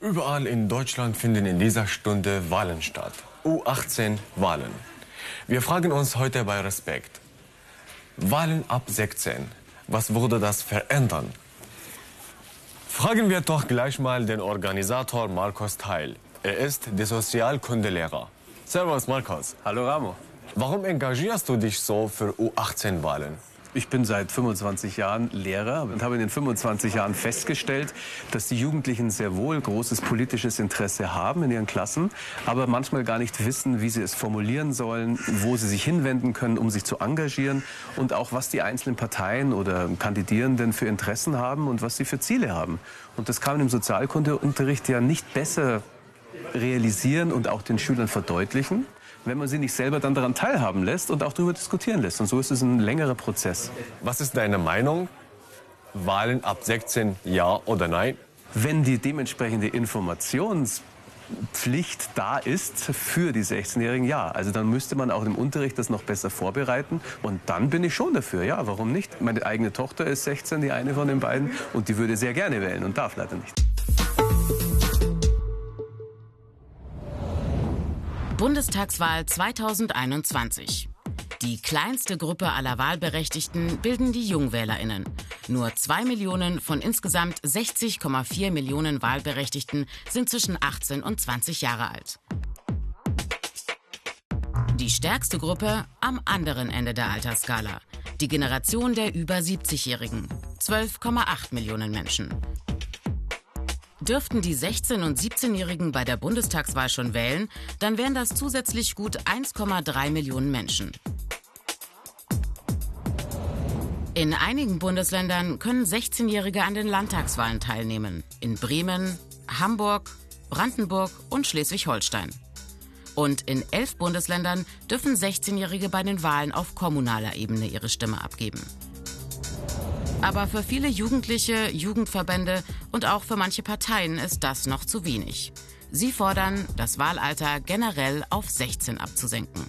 Überall in Deutschland finden in dieser Stunde Wahlen statt. U18 Wahlen. Wir fragen uns heute bei Respekt. Wahlen ab 16. Was würde das verändern? Fragen wir doch gleich mal den Organisator Markus Teil. Er ist der Sozialkundelehrer. Servus Markus. Hallo Ramo. Warum engagierst du dich so für U18-Wahlen? Ich bin seit 25 Jahren Lehrer und habe in den 25 Jahren festgestellt, dass die Jugendlichen sehr wohl großes politisches Interesse haben in ihren Klassen, aber manchmal gar nicht wissen, wie sie es formulieren sollen, wo sie sich hinwenden können, um sich zu engagieren und auch was die einzelnen Parteien oder Kandidierenden für Interessen haben und was sie für Ziele haben. Und das kann man im Sozialkundeunterricht ja nicht besser realisieren und auch den Schülern verdeutlichen, wenn man sie nicht selber dann daran teilhaben lässt und auch darüber diskutieren lässt. Und so ist es ein längerer Prozess. Was ist deine Meinung? Wahlen ab 16 ja oder nein? Wenn die dementsprechende Informationspflicht da ist für die 16-Jährigen, ja. Also dann müsste man auch im Unterricht das noch besser vorbereiten. Und dann bin ich schon dafür, ja, warum nicht? Meine eigene Tochter ist 16, die eine von den beiden, und die würde sehr gerne wählen und darf leider nicht. Bundestagswahl 2021. Die kleinste Gruppe aller Wahlberechtigten bilden die Jungwählerinnen. Nur zwei Millionen von insgesamt 60,4 Millionen Wahlberechtigten sind zwischen 18 und 20 Jahre alt. Die stärkste Gruppe am anderen Ende der Altersskala. Die Generation der über 70-Jährigen. 12,8 Millionen Menschen. Dürften die 16- und 17-Jährigen bei der Bundestagswahl schon wählen, dann wären das zusätzlich gut 1,3 Millionen Menschen. In einigen Bundesländern können 16-Jährige an den Landtagswahlen teilnehmen. In Bremen, Hamburg, Brandenburg und Schleswig-Holstein. Und in elf Bundesländern dürfen 16-Jährige bei den Wahlen auf kommunaler Ebene ihre Stimme abgeben. Aber für viele Jugendliche, Jugendverbände und auch für manche Parteien ist das noch zu wenig. Sie fordern, das Wahlalter generell auf 16 abzusenken.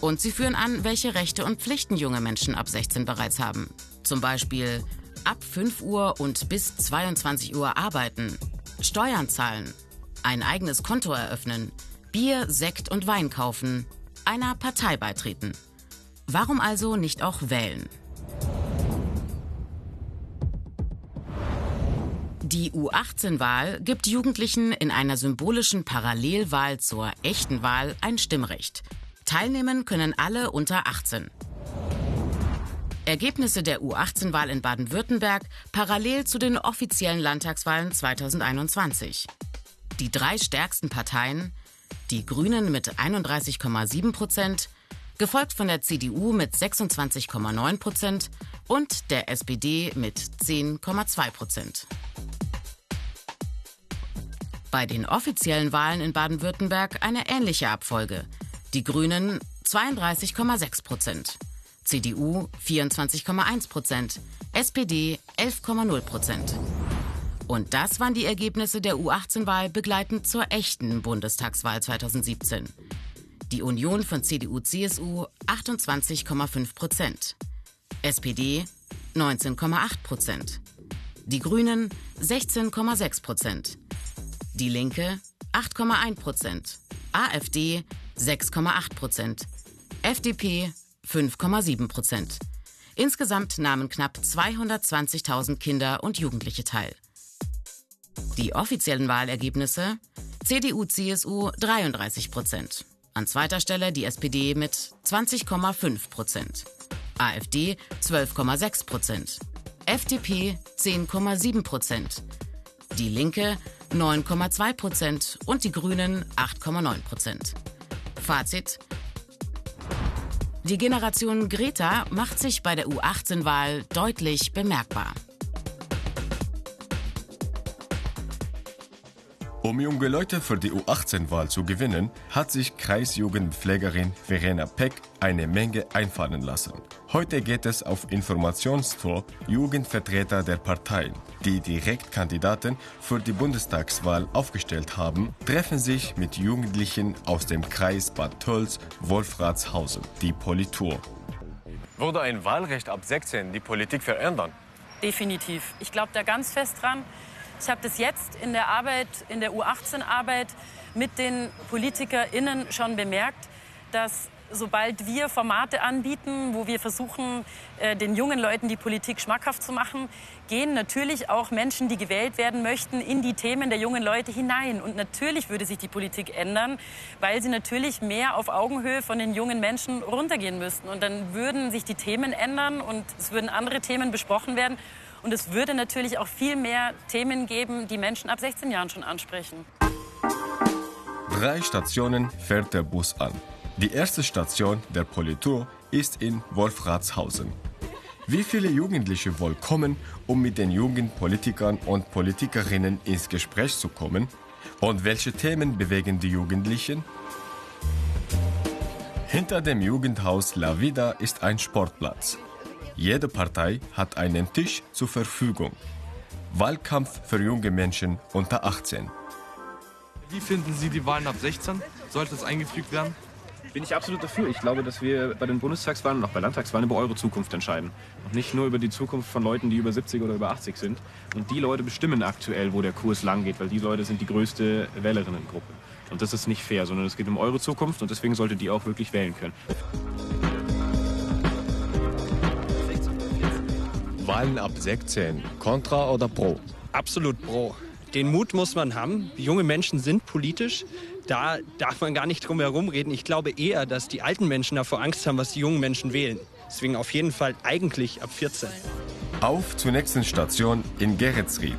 Und sie führen an, welche Rechte und Pflichten junge Menschen ab 16 bereits haben. Zum Beispiel ab 5 Uhr und bis 22 Uhr arbeiten, Steuern zahlen, ein eigenes Konto eröffnen, Bier, Sekt und Wein kaufen, einer Partei beitreten. Warum also nicht auch wählen? Die U18-Wahl gibt Jugendlichen in einer symbolischen Parallelwahl zur echten Wahl ein Stimmrecht. Teilnehmen können alle unter 18. Ergebnisse der U18-Wahl in Baden-Württemberg parallel zu den offiziellen Landtagswahlen 2021. Die drei stärksten Parteien, die Grünen mit 31,7 Prozent, gefolgt von der CDU mit 26,9 Prozent und der SPD mit 10,2 Prozent. Bei den offiziellen Wahlen in Baden-Württemberg eine ähnliche Abfolge. Die Grünen 32,6 Prozent, CDU 24,1 Prozent, SPD 11,0 Prozent. Und das waren die Ergebnisse der U18-Wahl begleitend zur echten Bundestagswahl 2017. Die Union von CDU-CSU 28,5 Prozent, SPD 19,8 Prozent, die Grünen 16,6 Prozent, die Linke 8,1 Prozent. AfD 6,8 Prozent. FDP 5,7 Prozent. Insgesamt nahmen knapp 220.000 Kinder und Jugendliche teil. Die offiziellen Wahlergebnisse CDU-CSU 33 Prozent. An zweiter Stelle die SPD mit 20,5 Prozent. AfD 12,6 Prozent. FDP 10,7 Prozent. Die Linke 9,2 Prozent und die Grünen 8,9 Prozent. Fazit. Die Generation Greta macht sich bei der U18-Wahl deutlich bemerkbar. Um junge Leute für die U18-Wahl zu gewinnen, hat sich Kreisjugendpflegerin Verena Peck eine Menge einfallen lassen. Heute geht es auf Informationstour Jugendvertreter der Parteien, die Direktkandidaten für die Bundestagswahl aufgestellt haben, treffen sich mit Jugendlichen aus dem Kreis Bad Tölz, Wolfratshausen, die Politur. Würde ein Wahlrecht ab 16 die Politik verändern? Definitiv. Ich glaube da ganz fest dran. Ich habe das jetzt in der Arbeit, in der U18-Arbeit mit den PolitikerInnen schon bemerkt, dass sobald wir Formate anbieten, wo wir versuchen, äh, den jungen Leuten die Politik schmackhaft zu machen, gehen natürlich auch Menschen, die gewählt werden möchten, in die Themen der jungen Leute hinein. Und natürlich würde sich die Politik ändern, weil sie natürlich mehr auf Augenhöhe von den jungen Menschen runtergehen müssten. Und dann würden sich die Themen ändern und es würden andere Themen besprochen werden. Und es würde natürlich auch viel mehr Themen geben, die Menschen ab 16 Jahren schon ansprechen. Drei Stationen fährt der Bus an. Die erste Station der Politur ist in Wolfratshausen. Wie viele Jugendliche wohl kommen, um mit den jungen Politikern und Politikerinnen ins Gespräch zu kommen? Und welche Themen bewegen die Jugendlichen? Hinter dem Jugendhaus La Vida ist ein Sportplatz. Jede Partei hat einen Tisch zur Verfügung. Wahlkampf für junge Menschen unter 18. Wie finden Sie die Wahlen ab 16? Sollte es eingefügt werden? Bin ich absolut dafür. Ich glaube, dass wir bei den Bundestagswahlen und auch bei Landtagswahlen über eure Zukunft entscheiden. Und nicht nur über die Zukunft von Leuten, die über 70 oder über 80 sind. Und die Leute bestimmen aktuell, wo der Kurs lang geht, weil die Leute sind die größte Wählerinnengruppe. Und das ist nicht fair, sondern es geht um eure Zukunft und deswegen solltet ihr auch wirklich wählen können. Wahlen ab 16, Contra oder Pro? Absolut Pro. Den Mut muss man haben. Junge Menschen sind politisch da darf man gar nicht drum herum reden. Ich glaube eher, dass die alten Menschen davor Angst haben, was die jungen Menschen wählen. Deswegen auf jeden Fall eigentlich ab 14. Auf zur nächsten Station in Geretsried.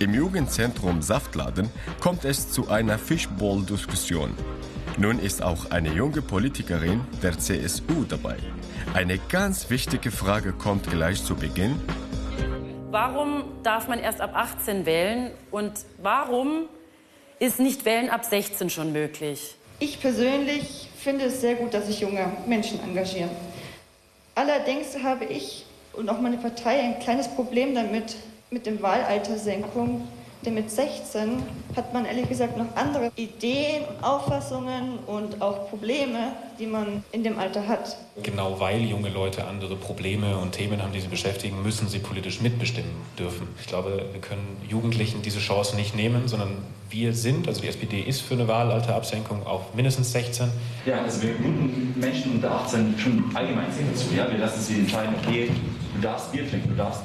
Im Jugendzentrum Saftladen kommt es zu einer Fishbowl-Diskussion. Nun ist auch eine junge Politikerin der CSU dabei. Eine ganz wichtige Frage kommt gleich zu Beginn. Warum darf man erst ab 18 wählen und warum ist nicht Wählen ab 16 schon möglich? Ich persönlich finde es sehr gut, dass sich junge Menschen engagieren. Allerdings habe ich und auch meine Partei ein kleines Problem damit, mit dem Wahlaltersenkung denn mit 16 hat man ehrlich gesagt noch andere Ideen und Auffassungen und auch Probleme, die man in dem Alter hat. Genau weil junge Leute andere Probleme und Themen haben, die sie beschäftigen, müssen sie politisch mitbestimmen dürfen. Ich glaube, wir können Jugendlichen diese Chance nicht nehmen, sondern wir sind, also die SPD ist für eine Wahlalterabsenkung auf mindestens 16. Ja, also wir muten Menschen unter 18 schon allgemein sehr dazu. Ja? Wir lassen sie entscheiden, okay, du darfst Bier trinken, du darfst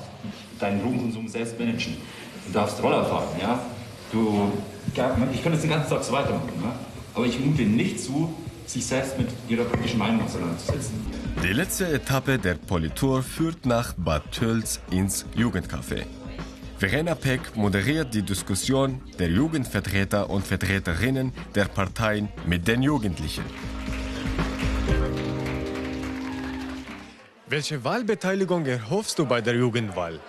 deinen Drogenkonsum selbst managen du darfst Roller fahren, ja. Du, ich könnte es den ganzen Tag so weitermachen, ja? aber ich mute nicht zu, sich selbst mit ihrer politischen Meinung auseinanderzusetzen. Die letzte Etappe der Politur führt nach Bad Tölz ins Jugendcafé. Verena Peck moderiert die Diskussion der Jugendvertreter und Vertreterinnen der Parteien mit den Jugendlichen. Welche Wahlbeteiligung erhoffst du bei der Jugendwahl?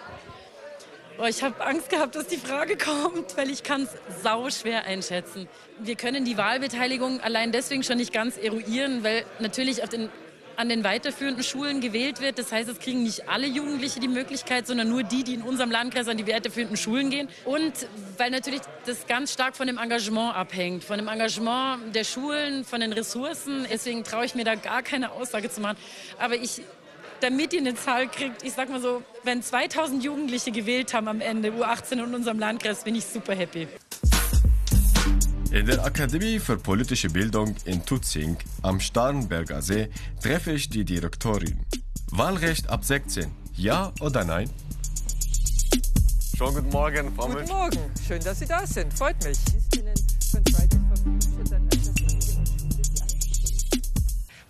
Oh, ich habe Angst gehabt, dass die Frage kommt, weil ich kann es sau schwer einschätzen. Wir können die Wahlbeteiligung allein deswegen schon nicht ganz eruieren, weil natürlich den, an den weiterführenden Schulen gewählt wird. Das heißt, es kriegen nicht alle Jugendliche die Möglichkeit, sondern nur die, die in unserem Landkreis an die weiterführenden Schulen gehen. Und weil natürlich das ganz stark von dem Engagement abhängt, von dem Engagement der Schulen, von den Ressourcen. Deswegen traue ich mir da gar keine Aussage zu machen. Aber ich damit ihr eine Zahl kriegt, ich sag mal so, wenn 2000 Jugendliche gewählt haben am Ende, U18 in unserem Landkreis, bin ich super happy. In der Akademie für politische Bildung in Tutzing am Starnberger See treffe ich die Direktorin. Wahlrecht ab 16, ja oder nein? Schönen guten Morgen, Frau Guten Morgen, schön, dass Sie da sind, freut mich.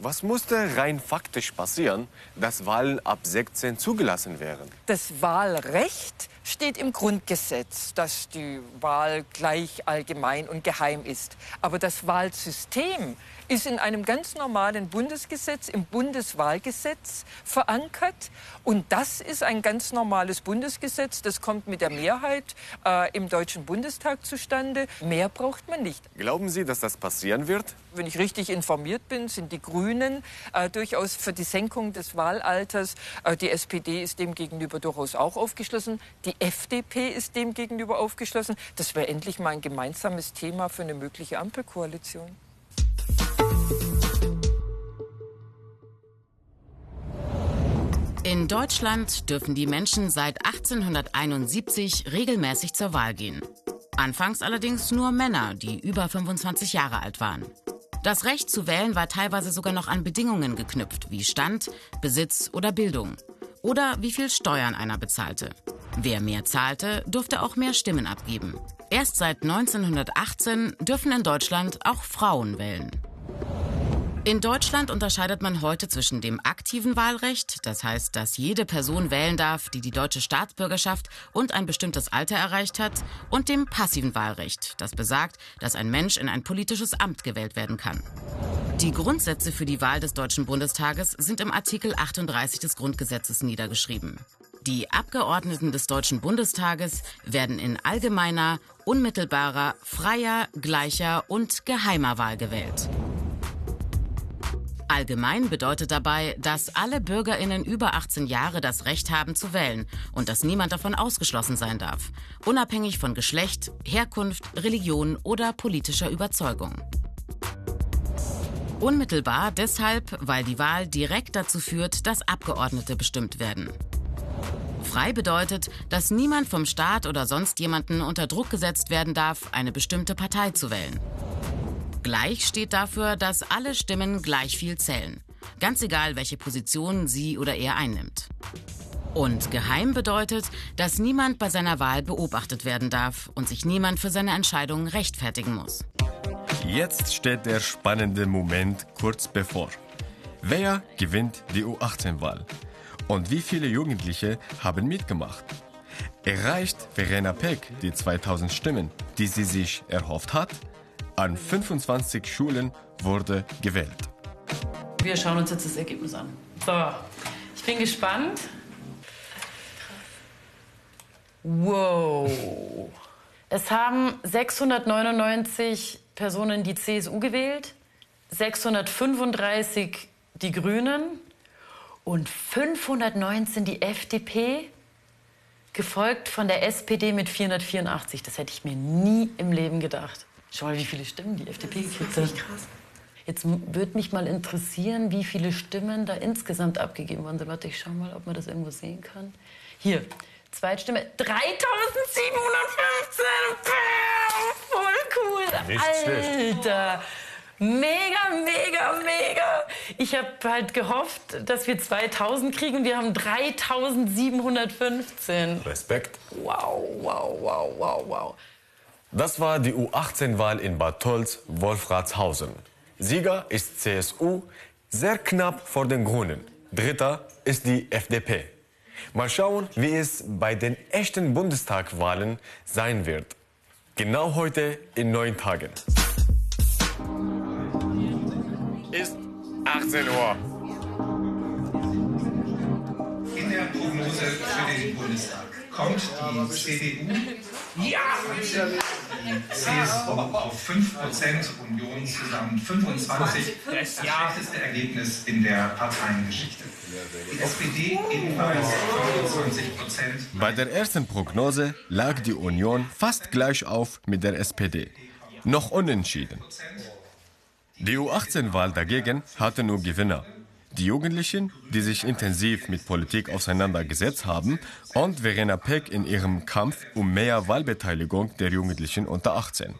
Was musste rein faktisch passieren, dass Wahlen ab 16 zugelassen wären? Das Wahlrecht steht im Grundgesetz, dass die Wahl gleich allgemein und geheim ist. Aber das Wahlsystem ist in einem ganz normalen Bundesgesetz, im Bundeswahlgesetz verankert. Und das ist ein ganz normales Bundesgesetz. Das kommt mit der Mehrheit äh, im Deutschen Bundestag zustande. Mehr braucht man nicht. Glauben Sie, dass das passieren wird? Wenn ich richtig informiert bin, sind die Grünen äh, durchaus für die Senkung des Wahlalters. Äh, die SPD ist dem gegenüber durchaus auch aufgeschlossen. Die FDP ist dem gegenüber aufgeschlossen. Das wäre endlich mal ein gemeinsames Thema für eine mögliche Ampelkoalition. In Deutschland dürfen die Menschen seit 1871 regelmäßig zur Wahl gehen. Anfangs allerdings nur Männer, die über 25 Jahre alt waren. Das Recht zu wählen war teilweise sogar noch an Bedingungen geknüpft, wie Stand, Besitz oder Bildung. Oder wie viel Steuern einer bezahlte. Wer mehr zahlte, durfte auch mehr Stimmen abgeben. Erst seit 1918 dürfen in Deutschland auch Frauen wählen. In Deutschland unterscheidet man heute zwischen dem aktiven Wahlrecht, das heißt, dass jede Person wählen darf, die die deutsche Staatsbürgerschaft und ein bestimmtes Alter erreicht hat, und dem passiven Wahlrecht, das besagt, dass ein Mensch in ein politisches Amt gewählt werden kann. Die Grundsätze für die Wahl des Deutschen Bundestages sind im Artikel 38 des Grundgesetzes niedergeschrieben. Die Abgeordneten des Deutschen Bundestages werden in allgemeiner, unmittelbarer, freier, gleicher und geheimer Wahl gewählt. Allgemein bedeutet dabei, dass alle Bürgerinnen über 18 Jahre das Recht haben zu wählen und dass niemand davon ausgeschlossen sein darf, unabhängig von Geschlecht, Herkunft, Religion oder politischer Überzeugung. Unmittelbar deshalb, weil die Wahl direkt dazu führt, dass Abgeordnete bestimmt werden. Frei bedeutet, dass niemand vom Staat oder sonst jemanden unter Druck gesetzt werden darf, eine bestimmte Partei zu wählen. Gleich steht dafür, dass alle Stimmen gleich viel zählen. Ganz egal, welche Position sie oder er einnimmt. Und geheim bedeutet, dass niemand bei seiner Wahl beobachtet werden darf und sich niemand für seine Entscheidung rechtfertigen muss. Jetzt steht der spannende Moment kurz bevor. Wer gewinnt die U18-Wahl? Und wie viele Jugendliche haben mitgemacht? Erreicht Verena Peck die 2000 Stimmen, die sie sich erhofft hat? An 25 Schulen wurde gewählt. Wir schauen uns jetzt das Ergebnis an. So, ich bin gespannt. Wow. Es haben 699 Personen die CSU gewählt, 635 die Grünen und 519 die FDP, gefolgt von der SPD mit 484. Das hätte ich mir nie im Leben gedacht. Schau mal, wie viele Stimmen die FDP gekriegt hat. krass. Jetzt würde mich mal interessieren, wie viele Stimmen da insgesamt abgegeben worden sind. Warte, ich schau mal, ob man das irgendwo sehen kann. Hier, Zweitstimme, 3715. Voll cool. Alter. Mega, mega, mega. Ich habe halt gehofft, dass wir 2000 kriegen. Wir haben 3715. Respekt. Wow, wow, wow, wow, wow. Das war die U18-Wahl in Bad Tolz, Wolfratshausen. Sieger ist CSU, sehr knapp vor den Grünen. Dritter ist die FDP. Mal schauen, wie es bei den echten Bundestagwahlen sein wird. Genau heute in neun Tagen. Ist 18 Uhr. In der Prognose für den Bundestag kommt die CDU ja. CSU auf 5%, Union zusammen 25. Das schlechteste Ergebnis in der Parteiengeschichte. Die SPD ebenfalls 25% Bei der ersten Prognose lag die Union fast gleich auf mit der SPD. Noch unentschieden. Die U18-Wahl dagegen hatte nur Gewinner. Die Jugendlichen, die sich intensiv mit Politik auseinandergesetzt haben und Verena Peck in ihrem Kampf um mehr Wahlbeteiligung der Jugendlichen unter 18.